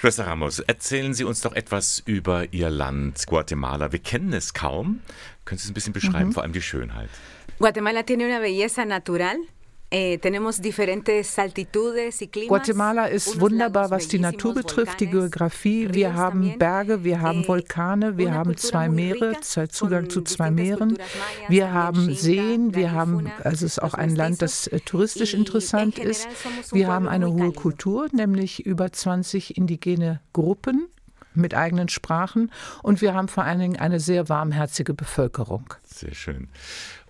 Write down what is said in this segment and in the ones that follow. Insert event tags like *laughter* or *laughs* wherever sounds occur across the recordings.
Schwester Ramos, erzählen Sie uns doch etwas über Ihr Land, Guatemala. Wir kennen es kaum. Können Sie es ein bisschen beschreiben, mhm. vor allem die Schönheit? Guatemala tiene una belleza natural Guatemala ist wunderbar, was die Natur betrifft, die Geografie. Wir haben Berge, wir haben eh, Vulkane, wir haben zwei Meere, Zugang zu zwei Meeren. Wir haben Seen, wir haben, also es ist auch ein Land, das äh, touristisch interessant ist. Wir haben eine hohe Kultur, nämlich über 20 indigene Gruppen mit eigenen Sprachen und wir haben vor allen Dingen eine sehr warmherzige Bevölkerung. Sehr schön.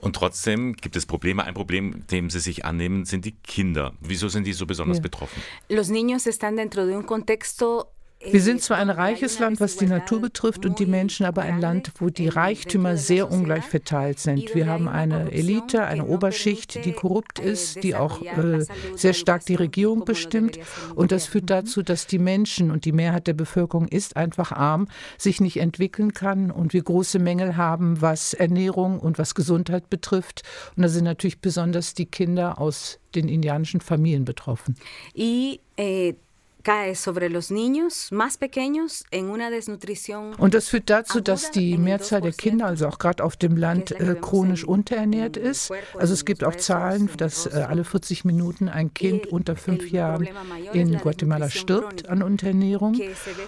Und trotzdem gibt es Probleme. Ein Problem, dem Sie sich annehmen, sind die Kinder. Wieso sind die so besonders ja. betroffen? Los niños están dentro de un contexto wir sind zwar ein reiches Land, was die Natur betrifft und die Menschen, aber ein Land, wo die Reichtümer sehr ungleich verteilt sind. Wir haben eine Elite, eine Oberschicht, die korrupt ist, die auch äh, sehr stark die Regierung bestimmt. Und das führt dazu, dass die Menschen und die Mehrheit der Bevölkerung ist einfach arm, sich nicht entwickeln kann und wir große Mängel haben, was Ernährung und was Gesundheit betrifft. Und da sind natürlich besonders die Kinder aus den indianischen Familien betroffen. Y, eh, und das führt dazu, dass die Mehrzahl der Kinder, also auch gerade auf dem Land, äh, chronisch unterernährt ist. Also es gibt auch Zahlen, dass äh, alle 40 Minuten ein Kind unter fünf Jahren in Guatemala stirbt an Unterernährung.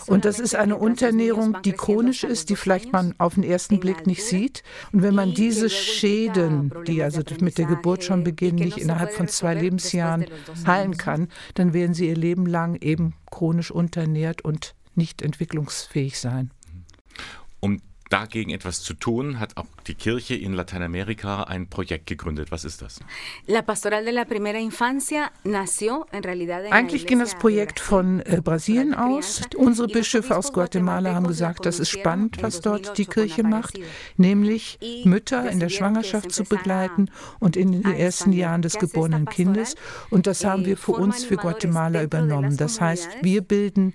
Und das ist eine Unterernährung, die chronisch ist, die vielleicht man auf den ersten Blick nicht sieht. Und wenn man diese Schäden, die also mit der Geburt schon beginnen, nicht innerhalb von zwei Lebensjahren heilen kann, dann werden sie ihr Leben lang eben chronisch unterernährt und nicht entwicklungsfähig sein. Dagegen etwas zu tun, hat auch die Kirche in Lateinamerika ein Projekt gegründet. Was ist das? Eigentlich ging das Projekt von äh, Brasilien aus. Unsere Bischöfe aus Guatemala haben gesagt, das ist spannend, was dort die Kirche macht, nämlich Mütter in der Schwangerschaft zu begleiten und in den ersten Jahren des geborenen Kindes. Und das haben wir für uns, für Guatemala übernommen. Das heißt, wir bilden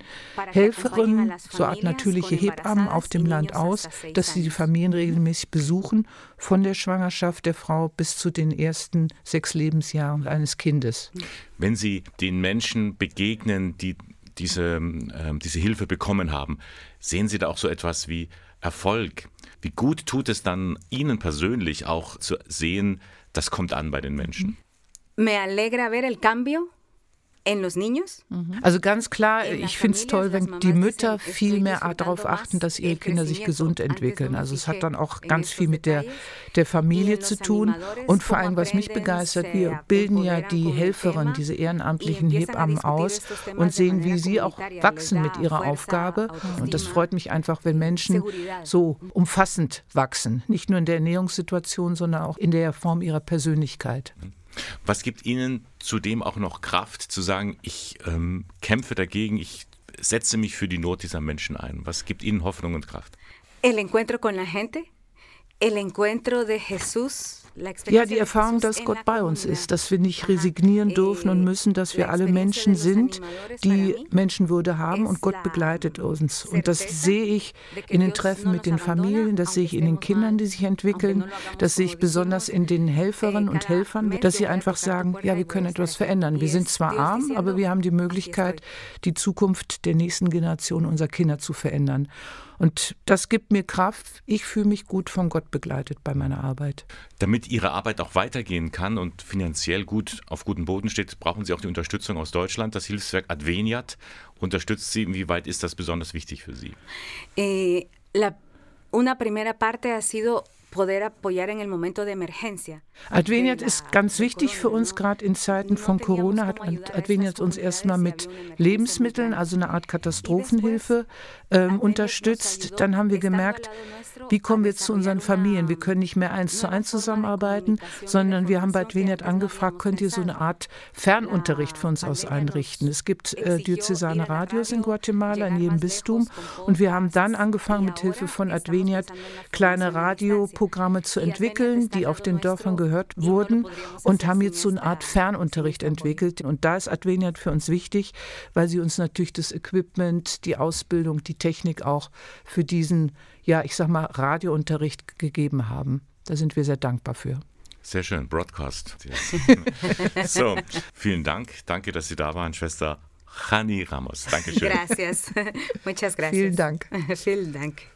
Helferinnen, so Art natürliche Hebammen auf dem Land aus, dass sie die Familien regelmäßig besuchen, von der Schwangerschaft der Frau bis zu den ersten sechs Lebensjahren eines Kindes. Wenn Sie den Menschen begegnen, die diese, äh, diese Hilfe bekommen haben, sehen Sie da auch so etwas wie Erfolg? Wie gut tut es dann Ihnen persönlich auch zu sehen, das kommt an bei den Menschen? Me alegra ver el cambio Mhm. Also ganz klar, ich finde es toll, wenn die Mütter viel mehr darauf achten, dass ihre Kinder sich gesund entwickeln. Also es hat dann auch ganz viel mit der, der Familie zu tun. Und vor allem, was mich begeistert, wir bilden ja die Helferinnen, diese ehrenamtlichen Hebammen aus und sehen, wie sie auch wachsen mit ihrer Aufgabe. Und das freut mich einfach, wenn Menschen so umfassend wachsen. Nicht nur in der Ernährungssituation, sondern auch in der Form ihrer Persönlichkeit. Was gibt Ihnen zudem auch noch Kraft zu sagen, ich ähm, kämpfe dagegen, ich setze mich für die Not dieser Menschen ein? Was gibt Ihnen Hoffnung und Kraft? El encuentro con la gente, el encuentro de Jesús ja, die Erfahrung, dass Gott bei uns ist, dass wir nicht resignieren dürfen und müssen, dass wir alle Menschen sind, die Menschenwürde haben und Gott begleitet uns. Und das sehe ich in den Treffen mit den Familien, das sehe ich in den Kindern, die sich entwickeln, das sehe ich besonders in den Helferinnen und Helfern, dass sie einfach sagen, ja, wir können etwas verändern. Wir sind zwar arm, aber wir haben die Möglichkeit, die Zukunft der nächsten Generation unserer Kinder zu verändern. Und das gibt mir Kraft. Ich fühle mich gut von Gott begleitet bei meiner Arbeit. Damit Ihre Arbeit auch weitergehen kann und finanziell gut auf gutem Boden steht, brauchen Sie auch die Unterstützung aus Deutschland. Das Hilfswerk Adveniat unterstützt Sie. Inwieweit ist das besonders wichtig für Sie? Eh, la, una primera parte ha sido Adveniat ist ganz wichtig für uns, gerade in Zeiten von Corona hat Adveniat uns erstmal mit Lebensmitteln, also eine Art Katastrophenhilfe, ähm, unterstützt. Dann haben wir gemerkt, wie kommen wir zu unseren Familien? Wir können nicht mehr eins zu eins zusammenarbeiten, sondern wir haben bei Adveniat angefragt, könnt ihr so eine Art Fernunterricht für uns aus einrichten? Es gibt äh, diözesane Radios in Guatemala, in jedem Bistum. Und wir haben dann angefangen, mit Hilfe von Adveniat kleine Radioprogramme zu entwickeln, die auf den Dörfern gehört wurden und haben jetzt so eine Art Fernunterricht entwickelt. Und da ist Adveniat für uns wichtig, weil sie uns natürlich das Equipment, die Ausbildung, die Technik auch für diesen ja, ich sag mal, Radiounterricht gegeben haben. Da sind wir sehr dankbar für. Sehr schön, Broadcast. *laughs* so, vielen Dank. Danke, dass Sie da waren, Schwester Jani Ramos. Dankeschön. Gracias. *laughs* Muchas gracias. Vielen Dank. *laughs* Vielen Dank.